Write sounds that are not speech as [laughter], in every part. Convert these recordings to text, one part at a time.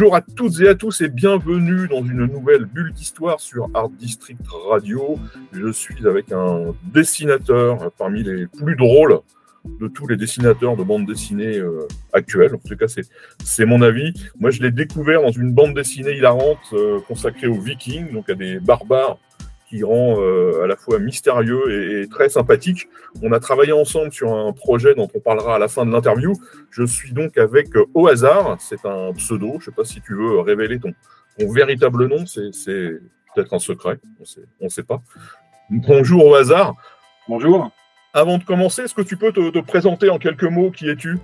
Bonjour à toutes et à tous et bienvenue dans une nouvelle bulle d'histoire sur Art District Radio. Je suis avec un dessinateur parmi les plus drôles de tous les dessinateurs de bande dessinée euh, actuels. En tout cas, c'est, mon avis. Moi, je l'ai découvert dans une bande dessinée hilarante euh, consacrée aux Vikings, donc à des barbares qui rend euh, à la fois mystérieux et, et, très sympathique. On a travaillé ensemble sur un projet dont on parlera à la fin de l'interview. Je suis donc avec euh, Au hasard, c'est un pseudo, je ne sais pas si tu veux révéler ton, ton véritable nom, c'est, c'est peut-être un secret, on ne sait pas. Bonjour Au hasard. Bonjour. Avant de commencer, est-ce que tu peux te, te présenter en quelques mots Qui es-tu?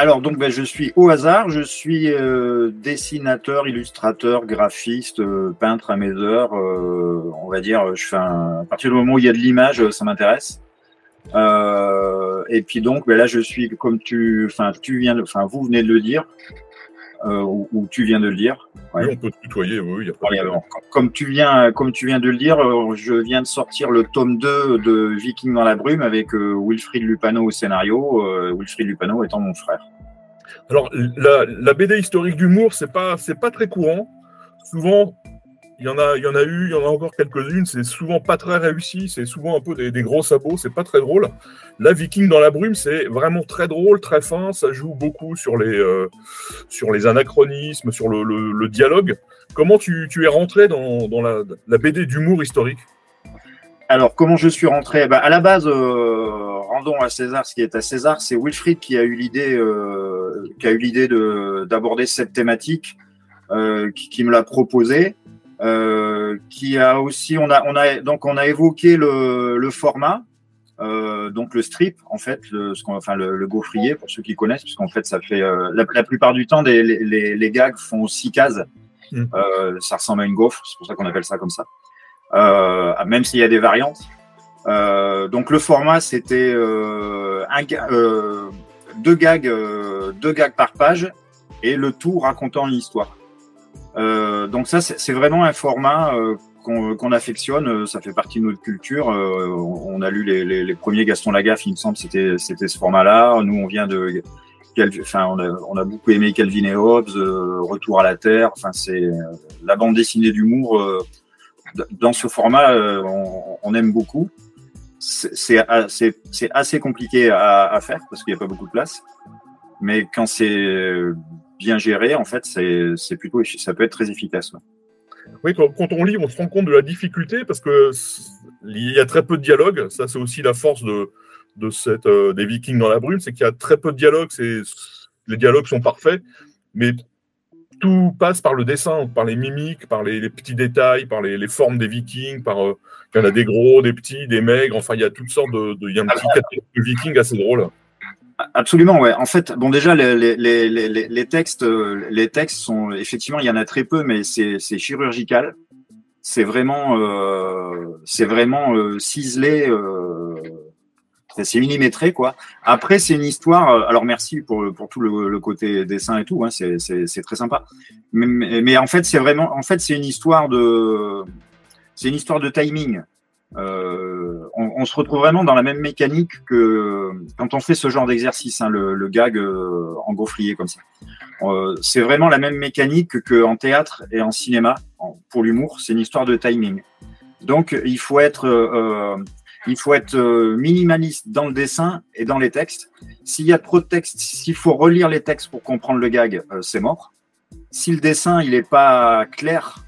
Alors donc ben, je suis au hasard, je suis euh, dessinateur, illustrateur, graphiste, euh, peintre à. Euh, on va dire, je fais à partir du moment où il y a de l'image, ça m'intéresse. Et puis donc ben, là je suis comme tu, enfin tu viens, enfin vous venez de le dire. Ou, ou, tu viens de le dire. Ouais. Oui, on peut te tutoyer, oui. Y a pas ouais, bon, comme, tu viens, comme tu viens de le dire, je viens de sortir le tome 2 de Viking dans la brume avec euh, Wilfried Lupano au scénario, euh, Wilfried Lupano étant mon frère. Alors, la, la BD historique d'humour, c'est pas, c'est pas très courant. Souvent, il y en a, il y en a eu, il y en a encore quelques-unes. C'est souvent pas très réussi. C'est souvent un peu des, des gros sabots. C'est pas très drôle. La Viking dans la brume, c'est vraiment très drôle, très fin. Ça joue beaucoup sur les, euh, sur les anachronismes, sur le, dialogue. Comment tu, es rentré dans, la, BD d'humour historique? Alors, comment je suis rentré? Bah, À la base, euh, rendons à César ce qui est à César. C'est Wilfried qui a eu l'idée, euh, qui a eu l'idée d'aborder cette thématique, qui, qui, me l'a proposé. Euh, qui a aussi, on a, on a, donc on a évoqué le, le format, donc le strip en fait, le, ce enfin le, le, gaufrier pour ceux qui connaissent, parce qu'en fait ça fait la, la, plupart du temps des, les, les, gags font six cases. Mmh. ça ressemble à une gaufre, c'est pour ça qu'on appelle ça comme ça euh, même s'il y a des variantes. Euh, donc le format c'était euh, un, euh, deux gags, euh, deux gags par page et le tout racontant une histoire. Donc ça c'est vraiment un format qu'on qu affectionne, ça fait partie de notre culture. On, on, a lu les, les, les, premiers Gaston Lagaffe, il me semble, c'était c'était ce format-là. Nous on vient de enfin, on a, on a, beaucoup aimé Calvin et Hobbes, euh, Retour à la Terre. Enfin, c'est euh, la bande dessinée d'humour. Euh, dans ce format, on, on, aime beaucoup. C'est assez compliqué à, à faire parce qu'il n'y a pas beaucoup de place. Mais quand c'est bien géré, en fait, c'est plutôt, ça peut être très efficace. Oui, quand, on lit, on se rend compte de la difficulté parce que il y a très peu de dialogue. Ça, c'est aussi la force de, de cette, euh, des Vikings dans la brume, c'est qu'il y a très peu de dialogue. Les dialogues sont parfaits, mais tout passe par le dessin, par les mimiques, par les, les petits détails, par les, les, formes des Vikings. Par, euh, il y en a des gros, des petits, des maigres. Enfin, il y a toutes sortes de. de il y a un petit catalogue de Vikings assez drôle. Absolument, ouais. En fait, bon, déjà, les, les, les, les, textes, les textes sont effectivement, il y en a très peu, mais c'est chirurgical. C'est vraiment, euh, c'est vraiment euh, ciselé. Euh, c'est millimétré quoi. Après c'est une histoire. Alors merci pour, pour tout le, le côté dessin et tout. Hein, c'est très sympa. Mais, mais en fait c'est vraiment, en fait c'est une histoire de, c'est une histoire de timing. Euh, on, on, se retrouve vraiment dans la même mécanique que quand on fait ce genre d'exercice, hein, le, le, gag euh, en gaufrier comme ça. Euh, c'est vraiment la même mécanique qu'en théâtre et en cinéma pour l'humour. C'est une histoire de timing. Donc il faut être euh, il faut être euh, minimaliste dans le dessin et dans les textes. S'il y a trop de textes, s'il faut relire les textes pour comprendre le gag, euh, c'est mort. Si le dessin il est pas clair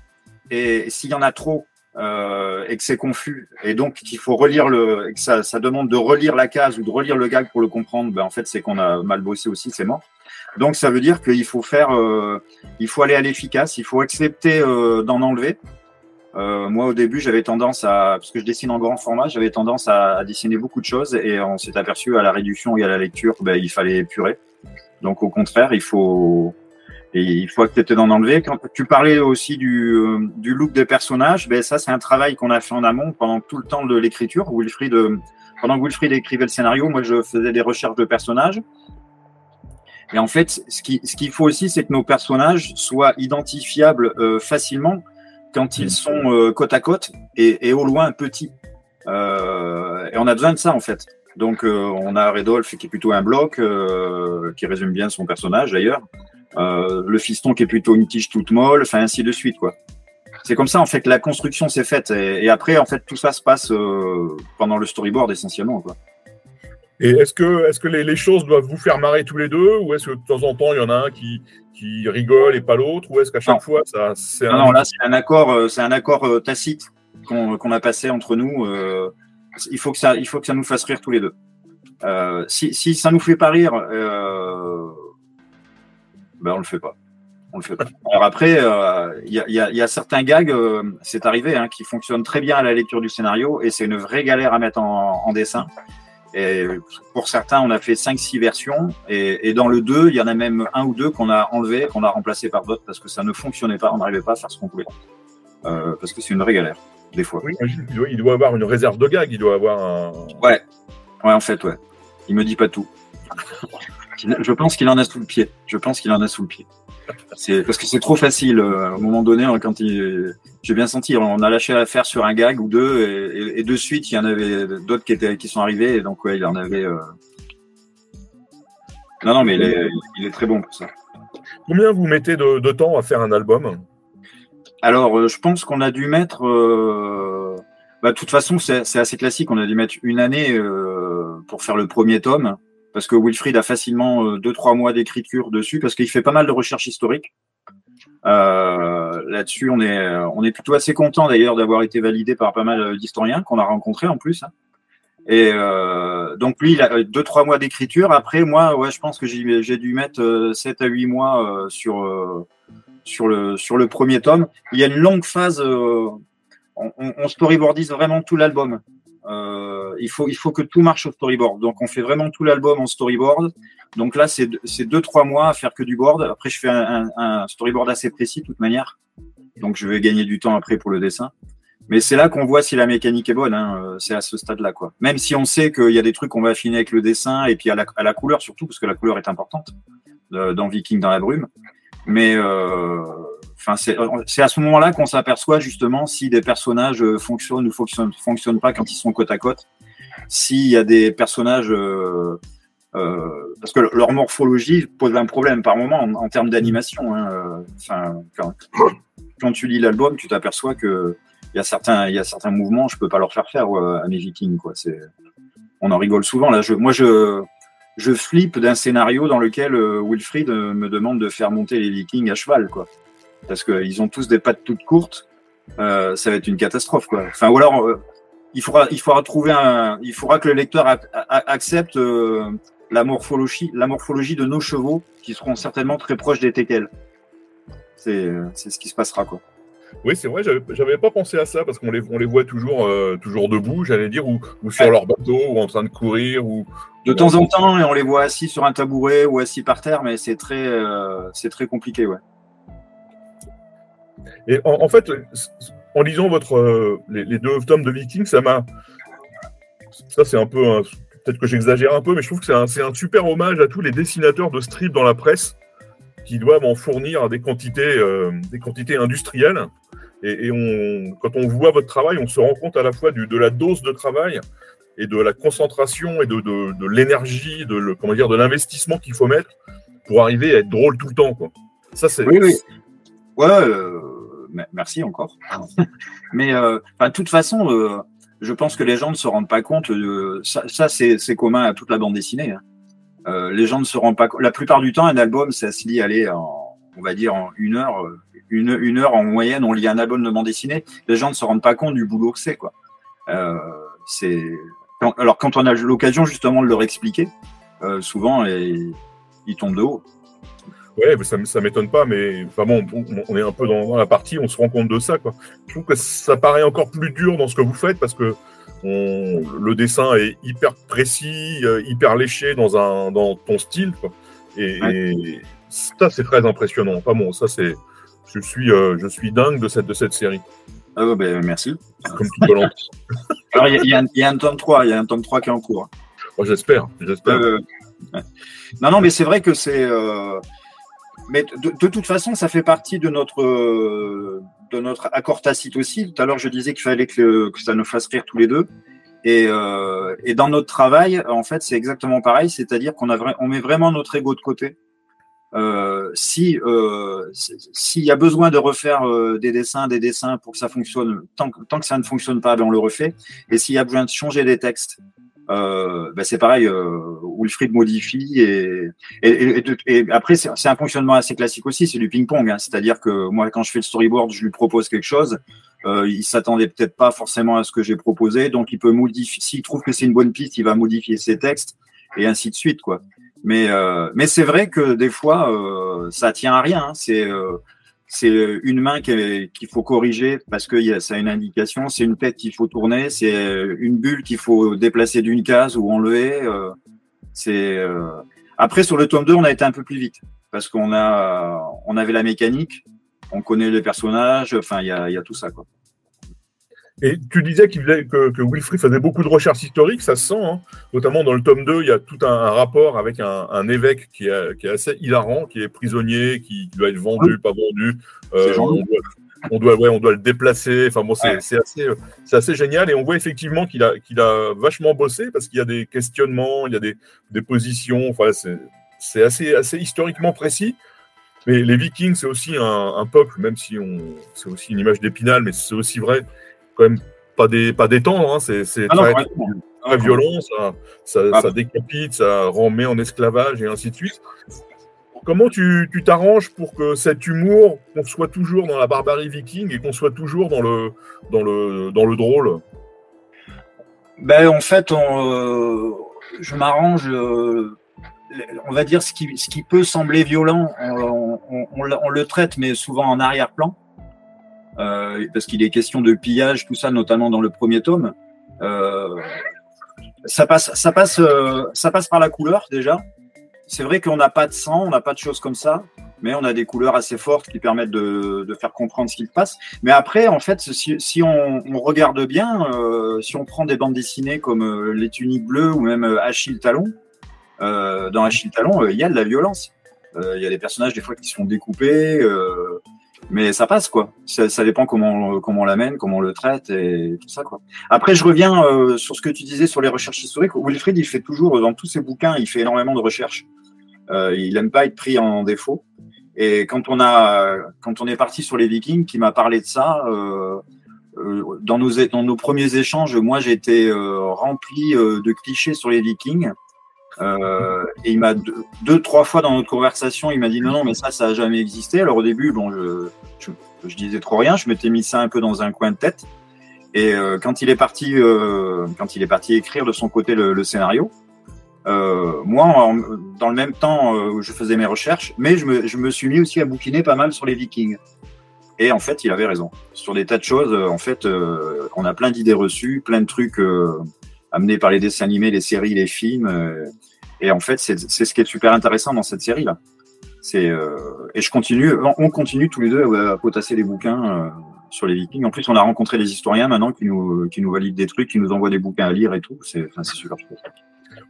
et s'il y en a trop euh, et que c'est confus et donc qu'il faut relire le que ça, ça, demande de relire la case ou de relire le gag pour le comprendre, ben en fait c'est qu'on a mal bossé aussi, c'est mort. Donc ça veut dire qu'il faut faire, euh, il faut aller à l'efficace, il faut accepter euh, d'en enlever euh, moi, au début, j'avais tendance à, parce que je dessine en grand format, j'avais tendance à, à, dessiner beaucoup de choses et on s'est aperçu à la réduction et à la lecture, ben, il fallait épurer. Donc, au contraire, il faut, Et il faut accepter d'en enlever. Quand tu parlais aussi du, euh, du look des personnages, ben ça c'est un travail qu'on a fait en amont pendant tout le temps de l'écriture. Wilfried, euh, pendant que Wilfried écrivait le scénario, moi je faisais des recherches de personnages. Et en fait, ce qu'il ce qu'il faut aussi, c'est que nos personnages soient identifiables euh, facilement quand ils sont euh, côte à côte et, et, au loin petits. Euh, et on a besoin de ça en fait. Donc on a Redolph qui est plutôt un bloc, qui résume bien son personnage d'ailleurs. Euh, le fiston qui est plutôt une tige toute molle, enfin ainsi de suite quoi. C'est comme ça en fait que la construction s'est faite et, et, après en fait tout ça se passe euh, pendant le storyboard essentiellement quoi. Et est-ce que, est-ce que les, les, choses doivent vous faire marrer tous les deux ou est-ce que de temps en temps il y en a un qui, qui rigole et pas l'autre ou est-ce qu'à chaque non. fois ça c'est non, un... non, là c'est un accord euh, c'est un accord euh, tacite qu'on qu'on a passé entre nous euh, il faut que ça il faut que ça nous fasse rire tous les deux euh, si, si ça nous fait pas rire euh, ben on le fait pas. On le fait pas. Alors après, il euh, y, a, y, a, y, a, certains gags, euh, c'est arrivé, hein, qui fonctionnent très bien à la lecture du scénario et c'est une vraie galère à mettre en, en, dessin. Et pour certains, on a fait 5-6 versions et, et, dans le 2, il y en a même un ou deux qu'on a enlevé, qu'on a remplacé par d'autres parce que ça ne fonctionnait pas, on n'arrivait pas à faire ce qu'on voulait. Euh, parce que c'est une vraie galère, des fois. Oui, il doit avoir une réserve de gags, il doit avoir un. Ouais, ouais, en fait, ouais. Il me dit pas tout. Je pense qu'il en a sous le pied. Je pense qu'il en a sous le pied. C'est parce que c'est trop facile euh, à un moment donné hein, quand il. J'ai bien senti. On a lâché l'affaire sur un gag ou deux et, et, et, de suite il y en avait d'autres qui étaient qui sont arrivés et donc ouais il en avait. Euh... Non non mais il est, il est, très bon pour ça. Combien vous mettez de, de temps à faire un album? Alors euh, je pense qu'on a dû mettre. Euh... Bah, de toute façon c'est assez classique. On a dû mettre une année euh, pour faire le premier tome parce que Wilfried a facilement euh, deux trois mois d'écriture dessus parce qu'il fait pas mal de recherches historiques. Là-dessus, on est on est plutôt assez content d'ailleurs d'avoir été validé par pas mal d'historiens qu'on a rencontrés en plus. Hein. Et donc lui, il a deux trois mois d'écriture. Après, moi, ouais, je pense que j'ai dû mettre 7 à 8 mois sur sur le sur le premier tome. Il y a une longue phase. on, on storyboardise vraiment tout l'album. Euh, il, faut, il faut que tout marche au storyboard. Donc, on fait vraiment tout l'album en storyboard. Donc là, c'est deux, trois mois à faire que du board. Après, je fais un, storyboard assez précis de toute manière. Donc, je vais gagner du temps après pour le dessin. Mais c'est là qu'on voit si la mécanique est bonne. Hein. Euh, c'est à ce stade-là. Même si on sait qu'il y a des trucs qu'on va affiner avec le dessin et puis à la, à la couleur surtout, parce que la couleur est importante euh, dans Viking dans la brume. Mais euh, Enfin, c'est à ce moment-là qu'on s'aperçoit justement si des personnages euh, fonctionnent ou fonctionnent, fonctionnent pas quand ils sont côte à côte. S'il y a des personnages, euh, euh, parce que leur morphologie pose un problème par moment en, en termes d'animation. Hein, euh, enfin, quand, quand, tu lis l'album, tu t'aperçois que il y a certains, il y a certains mouvements, je peux pas leur faire faire à mes Vikings. Quoi. C'est, on en rigole souvent. Là, je, moi, je, je flippe d'un scénario dans lequel Wilfried me demande de faire monter les Vikings à cheval, quoi parce qu'ils ont tous des pattes toutes courtes, euh, ça va être une catastrophe, quoi. Enfin, ou alors, euh, il faudra, trouver un, il faudra que le lecteur accepte euh, la morphologie, la morphologie de nos chevaux, qui seront certainement très proches des teckels. C'est, c'est ce qui se passera, quoi. Oui, c'est vrai, j'avais pas pensé à ça parce qu'on les, on les voit toujours, euh, toujours debout, j'allais dire, ou, ou sur ouais. leur bateau, ou en train de courir, ou. De temps en temps, et on les voit assis sur un tabouret ou assis par terre, mais c'est très, euh, c'est très compliqué, ouais. Et en, en, fait, en lisant votre, euh, les, les, deux tomes de Viking, ça m'a. Ça, c'est un peu. Peut-être que j'exagère un peu, mais je trouve que c'est un, un, super hommage à tous les dessinateurs de strip dans la presse qui doivent en fournir des quantités, euh, des quantités industrielles. Et, et on, quand on voit votre travail, on se rend compte à la fois du, de la dose de travail et de la concentration et de, de, de l'énergie, de, le, comment dire, de l'investissement qu'il faut mettre pour arriver à être drôle tout le temps. Quoi. Ça, c'est. Oui, oui. Ouais, euh, merci encore. [laughs] Mais euh, de toute façon, euh, je pense que les gens ne se rendent pas compte. Ça c'est commun à toute la bande dessinée. Hein. Euh, les gens ne se rendent pas. La plupart du temps, un album, ça se lit, aller en, on va dire, en une heure, une, une, heure en moyenne, on lit un album de bande dessinée. Les gens ne se rendent pas compte du boulot que c'est, quoi. Euh, c'est alors quand on a l'occasion justement de leur expliquer, euh, souvent ils, tombent de haut. Ouais, ça, ça m'étonne pas, mais enfin bon, on est un peu dans, la partie, on se rend compte de ça, quoi. Je trouve que ça paraît encore plus dur dans ce que vous faites parce que on, le dessin est hyper précis, euh, hyper léché dans un dans ton style, quoi. Et, ouais. et ça c'est très impressionnant. Pas bon, ça c'est, je suis, euh, je suis dingue de cette, de cette série. Ah ben, merci. Comme tout volant. [laughs] Alors il y, a- il y a un tome 3, il y a un tome 3 qui est en cours. Oh, j'espère, j'espère. Euh, ouais. Non, non, mais c'est vrai que c'est. euh, Mais de, de toute façon, ça fait partie de notre de notre accord tacite aussi. Tout à l'heure, je disais qu'il fallait que, ça nous fasse rire tous les deux. Et, euh, et dans notre travail, en fait, c'est exactement pareil. C'est-à-dire qu'on met vraiment notre ego de côté. Euh, si euh, s'il y a besoin de refaire des dessins, des dessins pour que ça fonctionne, tant que, tant que ça ne fonctionne pas, ben on le refait. Et s'il y a besoin de changer des textes, euh, ben c'est pareil, euh, Wilfried modifie et, et, et, et- après c'est c'est un fonctionnement assez classique aussi, c'est du ping-pong, hein. c'est-à-dire que moi quand je fais le storyboard, je lui propose quelque chose, euh, il s'attendait peut-être pas forcément à ce que j'ai proposé, donc il peut modifier, s'il trouve que c'est une bonne piste, il va modifier ses textes et ainsi de suite quoi. Mais euh, mais c'est vrai que des fois euh, ça tient à rien, hein. c'est euh, c'est une main qu'il faut corriger parce que ça a une indication, c'est une tête qu'il faut tourner, c'est une bulle qu'il faut déplacer d'une case ou enlever. euh, c'est euh, après sur le tome 2, on a été un peu plus vite parce qu'on a on avait la mécanique, on connaît les personnages, enfin il y a, y a tout ça quoi. Et tu disais que, que Wilfried faisait beaucoup de recherches historiques, ça se sent, hein. notamment dans le tome 2, il y a tout un, un rapport avec un, un évêque qui est, qui est assez hilarant, qui est prisonnier, qui doit être vendu, pas vendu. Euh, on, doit, on, doit, ouais, on doit le déplacer. Enfin bon, c'est Ouais. assez, assez génial. Et on voit effectivement qu'il a, qu'il a vachement bossé parce qu'il y a des questionnements, il y a des, des positions. Enfin, c'est- c'est assez, assez historiquement précis. Mais les Vikings, c'est aussi un, un peuple, même si on, c'est aussi une image d'épinal, mais c'est aussi vrai, quand même pas des, pas détendre. Hein, c'est Ah très, violent, ça, ça, Ah. ça décapite, ça remet en esclavage et ainsi de suite. Comment tu tu t'arranges pour que cet humour, qu'on soit toujours dans la barbarie viking et qu'on soit toujours dans le, dans le, dans le drôle? Ben, en fait, on, euh, je m'arrange. euh, on va dire ce qui, ce qui peut sembler violent, on, on- on le- traite, mais souvent en arrière-plan, parce qu'il est question de pillage, tout ça, notamment dans le premier tome. Euh, ça passe, ça passe, euh, ça passe par la couleur déjà. C'est vrai qu'on n'a pas de sang, on n'a pas de choses comme ça, mais on a des couleurs assez fortes qui permettent de, de faire comprendre ce qui se passe. Mais après, en fait, si, si on, on regarde bien, euh, si on prend des bandes dessinées comme euh, Les Tuniques Bleues ou même euh, Achille Talon, euh, dans Achille Talon, euh, il y a de la violence. Euh, Il y a des personnages des fois qui se font découper, euh, mais ça passe quoi. Ça, ça dépend comment, comment on l'amène, comment on le traite et tout ça quoi. Après, je reviens euh, sur ce que tu disais sur les recherches historiques. Wilfried, il fait toujours dans tous ses bouquins, il fait énormément de recherches. Euh, il aime pas être pris en défaut. Et quand on a, quand on est parti sur les Vikings, qui m'a parlé de ça, euh, euh, dans nos dans nos premiers échanges, moi j'étais euh, rempli euh, de clichés sur les Vikings. Euh, et il m'a deux, trois fois dans notre conversation, il m'a dit non non mais ça ça a jamais existé. Alors au début bon je disais trop rien, je m'étais mis ça un peu dans un coin de tête. Et euh, quand il est parti euh, quand il est parti écrire de son côté le, scénario, moi, dans le même temps, je faisais mes recherches, mais je me, suis mis aussi à bouquiner pas mal sur les Vikings. Et en fait, il avait raison. Sur des tas de choses, en fait, on a plein d'idées reçues, plein de trucs amenés par les dessins animés, les séries, les films. Et en fait, c'est ce qui est super intéressant dans cette série-là. C'est euh, et je continue, on continue tous les deux à, à potasser des bouquins euh, sur les Vikings. En plus, on a rencontré des historiens maintenant qui nous qui nous valident des trucs, qui nous envoient des bouquins à lire et tout. C'est super chouette.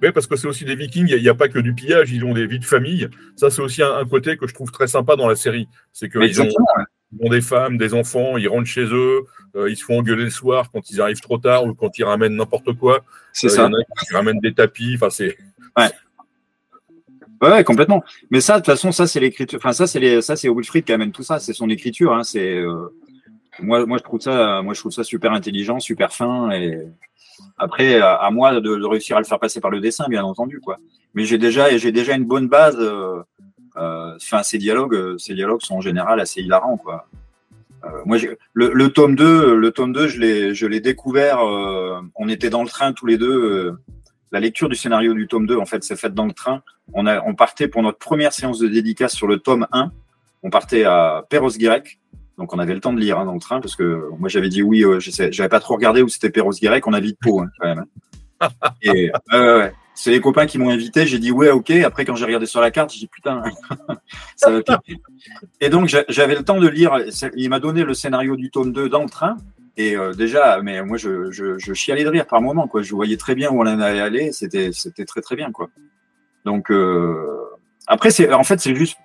Oui, parce que c'est aussi des vikings, il n'y a, a, pas que du pillage, ils ont des vies de famille. Ça, c'est aussi un, un, côté que je trouve très sympa dans la série. C'est ont, ouais. ils ont des femmes, des enfants, ils rentrent chez eux, euh, ils se font engueuler le soir quand ils arrivent trop tard ou quand ils ramènent n'importe quoi. C'est ça. Y en a qui ramènent des tapis, enfin c'est. Ouais. Ouais, complètement. Mais ça, de toute façon, ça, c'est l'écriture. Enfin, ça, c'est les... ça, c'est Wilfried qui amène tout ça. C'est son écriture. Hein. C'est euh... moi, moi, je trouve ça, moi, je trouve ça super intelligent, super fin. Et après, à, moi de, réussir à le faire passer par le dessin, bien entendu, quoi. Mais j'ai déjà, j'ai déjà une bonne base. Euh... Enfin, ces dialogues, ces dialogues sont en général assez hilarants, quoi. Euh, moi, le, tome 2, le tome 2, je l'ai, je l'ai découvert. Euh, on était dans le train tous les deux. Euh, la lecture du scénario du tome 2, en fait, s'est faite dans le train. On, partait pour notre première séance de dédicace sur le tome 1. On partait à Perros-Guirec. Donc, on avait le temps de lire hein, dans le train parce que moi, j'avais dit oui. Euh, j'avais pas trop regardé où c'était Perros-Guirec. On a vite Pau, hein, quand même. Et, ouais, c'est les copains qui m'ont invité. J'ai dit ouais, ok. Après, quand j'ai regardé sur la carte, j'ai dit putain, [laughs] ça va Et donc, j'avais le temps de lire. Il m'a donné le scénario du tome 2 dans le train. Et euh, déjà, mais moi, je, je, je, chialais de rire par moment. Quoi. Je voyais très bien où on allait aller. C'était, c'était très, très bien. Quoi. Donc, euh, après, c'est, en fait, c'est juste,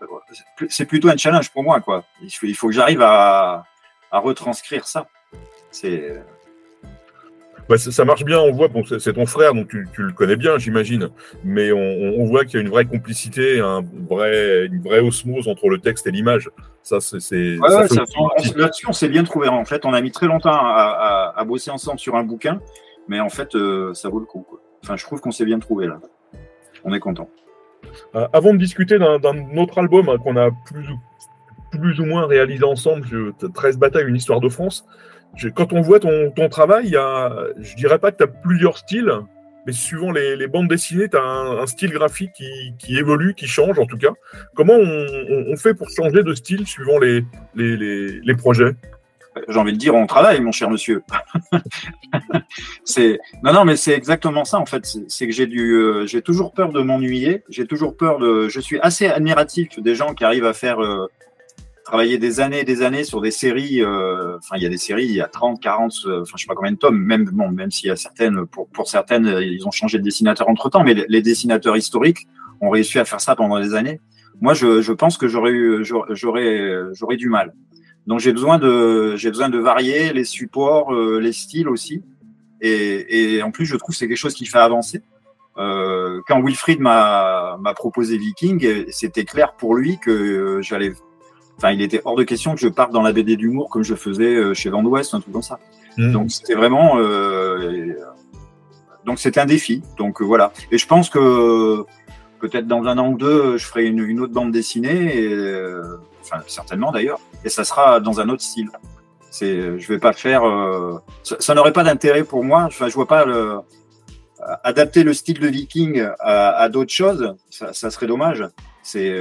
c'est plutôt un challenge pour moi. Quoi. Il, faut, il faut que j'arrive à, à retranscrire ça. C'est bah, ça marche bien, on voit, bon, c'est ton frère, donc tu, tu le connais bien, j'imagine, mais on, on voit qu'il y a une vraie complicité, un vrai, une vraie osmose entre le texte et l'image. Ça, c'est. Ouais, ouais, Là-dessus, on s'est bien trouvé. En fait, on a mis très longtemps à, à, à bosser ensemble sur un bouquin, mais en fait, euh, ça vaut le coup. Quoi. Enfin, je trouve qu'on s'est bien trouvé là. On est content. Euh, avant de discuter d'un autre album hein, qu'on a plus, plus ou moins réalisé ensemble, 13 batailles, une histoire de France quand on voit ton, travail, il y a, je dirais pas que tu as plusieurs styles, mais suivant les, bandes dessinées, tu as un, style graphique qui, évolue, qui change en tout cas. Comment on, fait pour changer de style suivant les, les, projets? J'ai envie de dire, on travaille, mon cher monsieur. [laughs] c'est non, non, mais c'est exactement ça en fait. C'est que j'ai du, euh, j'ai toujours peur de m'ennuyer. J'ai toujours peur de. Je suis assez admiratif des gens qui arrivent à faire euh, travaillé des années et des années sur des séries. Euh, enfin, il y a des séries, il y a 30, 40, euh, enfin, je sais pas combien de tomes, même, bon, même s'il y a certaines, pour, pour certaines, ils ont changé de dessinateur entre temps, mais les, dessinateurs historiques ont réussi à faire ça pendant des années. Moi, je, je pense que j'aurais eu, j'aurais, j'aurais du mal. Donc, j'ai besoin de, j'ai besoin de varier les supports, euh, les styles aussi. Et, et en plus, je trouve que c'est quelque chose qui fait avancer. Euh, quand Wilfried m'a proposé Viking, c'était clair pour lui que j'allais Enfin, il était hors de question que je parte dans la BD d'humour comme je faisais euh, chez Van West, un truc comme ça. Mmh. Donc c'était vraiment, euh, donc c'était un défi. Donc euh, voilà. Et je pense que peut-être dans un an ou deux, je ferai une, autre bande dessinée, et, enfin certainement d'ailleurs, et ça sera dans un autre style. C'est, je vais pas faire, ça, n'aurait pas d'intérêt pour moi. Enfin, je vois pas le, adapter le style de Viking à, d'autres choses, ça, ça, serait dommage. C'est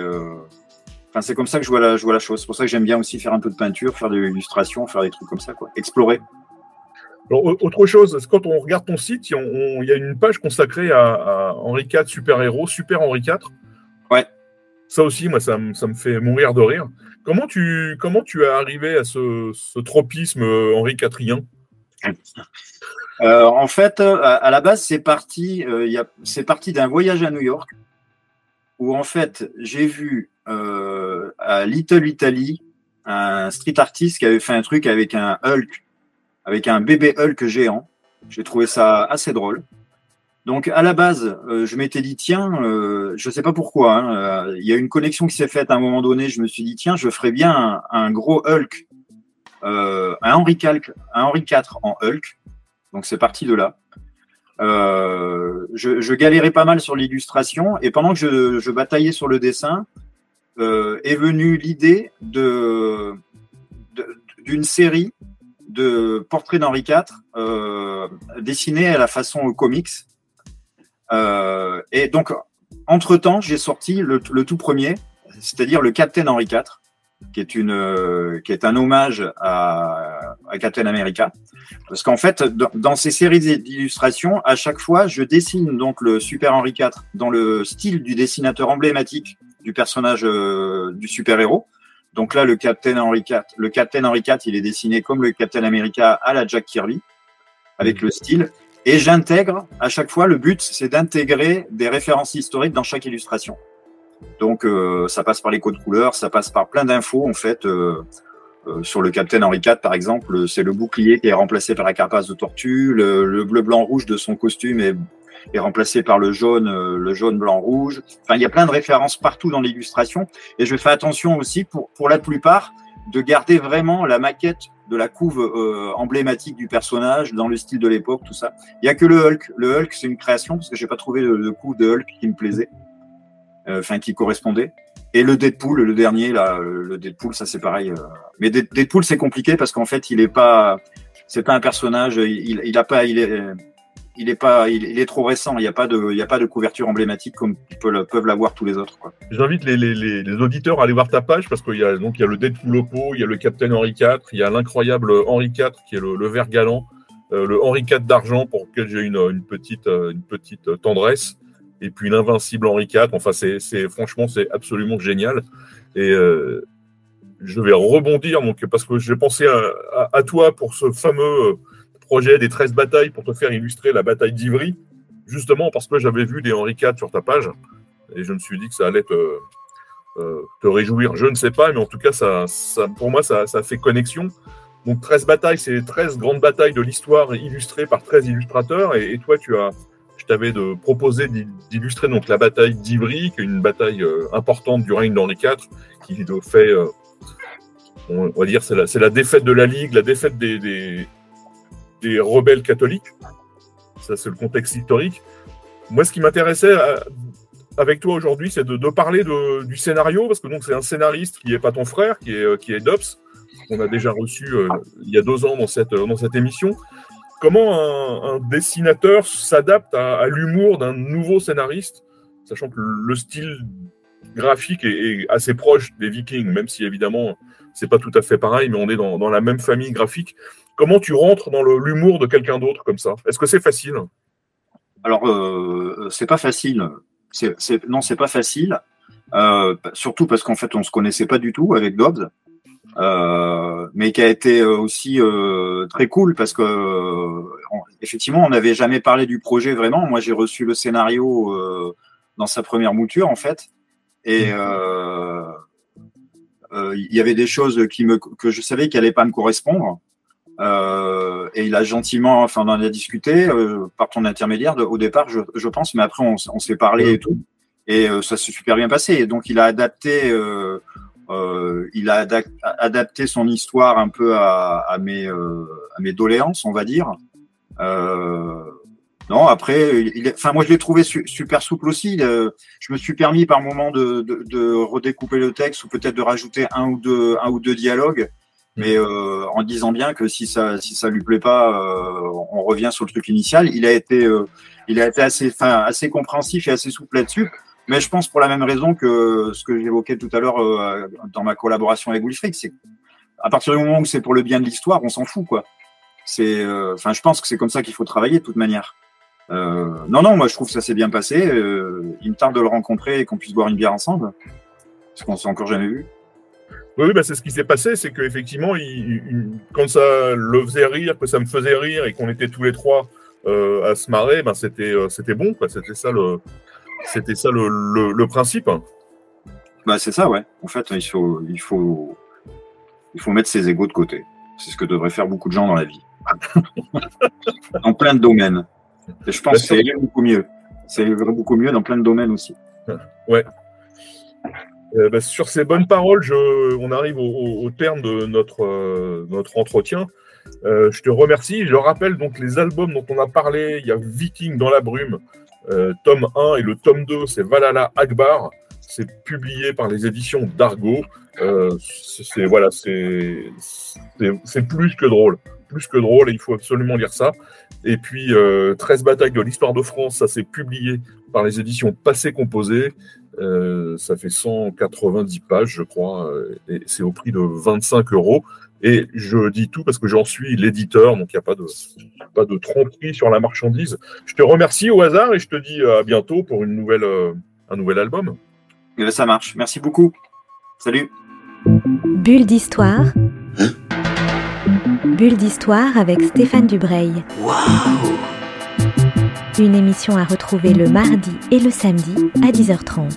c'est comme ça que je vois la, je vois la chose. C'est pour ça que j'aime bien aussi faire un peu de peinture, faire de l'illustration, faire des trucs comme ça, quoi. Explorer. autre chose, quand on regarde ton site, il y a une page consacrée à, Henri IV super-héros, Super Henri IV. Ouais. Ça aussi, moi, ça, me fait mourir de rire. Comment tu, comment tu es arrivé à ce, tropisme euh, Henri IVien [laughs] euh, En fait, à, la base, c'est parti, euh, parti d'un voyage à New York où en fait j'ai vu euh, à Little Italy un street artiste qui avait fait un truc avec un Hulk, avec un bébé Hulk géant. J'ai trouvé ça assez drôle. Donc à la base, euh, je m'étais dit tiens, euh, je sais pas pourquoi, hein, euh, il y a une connexion qui s'est faite à un moment donné. Je me suis dit tiens, je ferais bien un, gros Hulk, un Henri IV, un Henri IV en Hulk. Donc c'est parti de là. Euh, je, je, galérais pas mal sur l'illustration et pendant que je, bataillais sur le dessin, euh, est venue l'idée de, d'une série de portraits d'Henri IV euh, dessinés à la façon comics. Euh, et donc, entre-temps, j'ai sorti le, tout premier, c'est-à-dire le Captain Henri IV, qui est, une, qui est un hommage à, Captain America. Parce qu'en fait, dans, ces séries d'illustrations, à chaque fois, je dessine donc le Super Henri IV dans le style du dessinateur emblématique du personnage euh, du super-héros. Donc là, le Captain Henri IV, le Captain Henri IV, il est dessiné comme le Captain America à la Jack Kirby, avec le style. Et j'intègre à chaque fois, le but, c'est d'intégrer des références historiques dans chaque illustration. Donc euh, ça passe par les codes couleurs, ça passe par plein d'infos en fait. Euh, sur le Captain Henri IV, par exemple, c'est le bouclier qui est remplacé par la carapace de tortue, le, bleu, blanc, rouge de son costume est, est remplacé par le jaune, euh, le jaune, blanc, rouge. Enfin, il y a plein de références partout dans l'illustration. Et je fais attention aussi, pour, pour la plupart, de garder vraiment la maquette de la couve euh, emblématique du personnage dans le style de l'époque, tout ça. Il y a que le Hulk. Le Hulk, c'est une création parce que j'ai pas trouvé de, de couve de Hulk qui me plaisait, enfin qui correspondait. Et le Deadpool, le dernier, là, le Deadpool, ça c'est pareil. Euh. Mais Deadpool, c'est compliqué parce qu'en fait, il est pas, c'est pas un personnage, il, il a pas, il est, il est pas, il, est trop récent. Il n'y a pas de, il y a pas de couverture emblématique comme peuvent, l'avoir tous les autres. J'invite les, les, auditeurs à aller voir ta page parce qu'il y a donc il y a le Deadpool Oppo, il y a le Captain Henri IV, il y a l'incroyable Henri IV qui est le, le vert galant, euh, le Henri IV d'argent pour lequel j'ai une, une petite, euh, petite tendresse. et puis l'invincible Henri IV. Enfin, c'est, franchement, c'est absolument génial. Et euh, je vais rebondir donc, parce que j'ai pensé à, toi pour ce fameux euh, projet des 13 batailles pour te faire illustrer la bataille d'Ivry, justement parce que j'avais vu des Henri IV sur ta page et je me suis dit que ça allait te, euh, réjouir. Je ne sais pas, mais en tout cas, ça, pour moi, ça, fait connexion. Donc 13 batailles, c'est 13 grandes batailles de l'histoire illustrées par 13 illustrateurs. Et, toi, tu as, je t'avais proposé d'illustrer donc la bataille d'Ivry, qui est une bataille euh, importante du règne d'Henri IV, qui fait, euh, on va dire, c'est la, défaite de la Ligue, la défaite des, des rebelles catholiques. Ça, c'est le contexte historique. Moi, ce qui m'intéressait euh, avec toi aujourd'hui, c'est de, parler du scénario, parce que donc c'est un scénariste qui n'est pas ton frère, qui est, qui est qu'on a déjà reçu euh, il y a deux ans dans cette, dans cette émission. Comment un, dessinateur s'adapte à, l'humour d'un nouveau scénariste, sachant que le style graphique est, assez proche des Vikings, même si évidemment c'est pas tout à fait pareil, mais on est dans la même famille graphique. Comment tu rentres dans l'humour de quelqu'un d'autre comme ça? Est-ce que c'est facile? Alors, euh, c'est pas facile. C'est, non, c'est pas facile. Euh, surtout parce qu'en fait, on se connaissait pas du tout avec Dobbs. Euh, mais qui a été euh, aussi euh, très cool parce que effectivement on n'avait jamais parlé du projet vraiment. Moi j'ai reçu le scénario dans sa première mouture en fait et mmh. il y avait des choses qui me que je savais qui n'allaient pas me correspondre. Euh, et il a gentiment, enfin, on en a discuté par ton intermédiaire au départ, je, je, pense, mais après on, s'est parlé et tout, et ça s'est super bien passé. Et donc il a adapté euh, il a adapté son histoire un peu à, à mes, euh, à mes doléances, on va dire. Euh, non, après, enfin moi je l'ai trouvé super souple aussi. je me suis permis par moment de, de, de redécouper le texte ou peut-être de rajouter un ou deux, un ou deux dialogues, mais euh, en disant bien que si ça, si ça lui plaît pas, euh, on revient sur le truc initial. Il a été, il a été assez, enfin assez compréhensif et assez souple là-dessus. Mais je pense pour la même raison que ce que j'évoquais tout à l'heure euh, dans ma collaboration avec Wilfried, c'est à partir du moment où c'est pour le bien de l'histoire, on s'en fout, quoi. C'est, euh, enfin, je pense que c'est comme ça qu'il faut travailler de toute manière. Euh, non, non, moi je trouve que ça s'est bien passé. il me tarde de le rencontrer et qu'on puisse boire une bière ensemble, parce qu'on s'est encore jamais vu. Oui, bah, c'est ce qui s'est passé, c'est qu'effectivement, quand ça le faisait rire, que ça me faisait rire et qu'on était tous les trois à se marrer, ben c'était, c'était bon, quoi. C'était ça le, c'était ça le, principe bah, C'est ça, ouais. En fait, il faut, il, faut, il faut mettre ses égaux de côté. C'est ce que devraient faire beaucoup de gens dans la vie. [laughs] dans plein de domaines. Et je pense que c'est beaucoup mieux. C'est beaucoup mieux dans plein de domaines aussi. Ouais. Euh, bah, sur ces bonnes paroles, on arrive au, terme de notre, euh, entretien. Euh, je te remercie. Je rappelle donc les albums dont on a parlé. Il y a Viking dans la brume, tome 1 et le tome 2, c'est Valhalla Akbar. C'est publié par les éditions d'Argo. C'est voilà, c'est plus que drôle, plus que drôle, et il faut absolument lire ça. Et puis 13 euh, batailles de l'histoire de France, ça s'est publié par les éditions Passé Composé. Ça fait 190 pages, je crois, et c'est au prix de 25 euros. Et je dis tout parce que j'en suis l'éditeur, donc il n'y a pas de, pas de tromperie sur la marchandise. Je te remercie au hasard et je te dis à bientôt pour une nouvelle, euh, un nouvel album. Eh ben, ça marche. Merci beaucoup. Salut. Bulle d'histoire. Bulle d'histoire avec Stéphane Dubreuil. Waouh une émission à retrouver le mardi et le samedi à 10h30.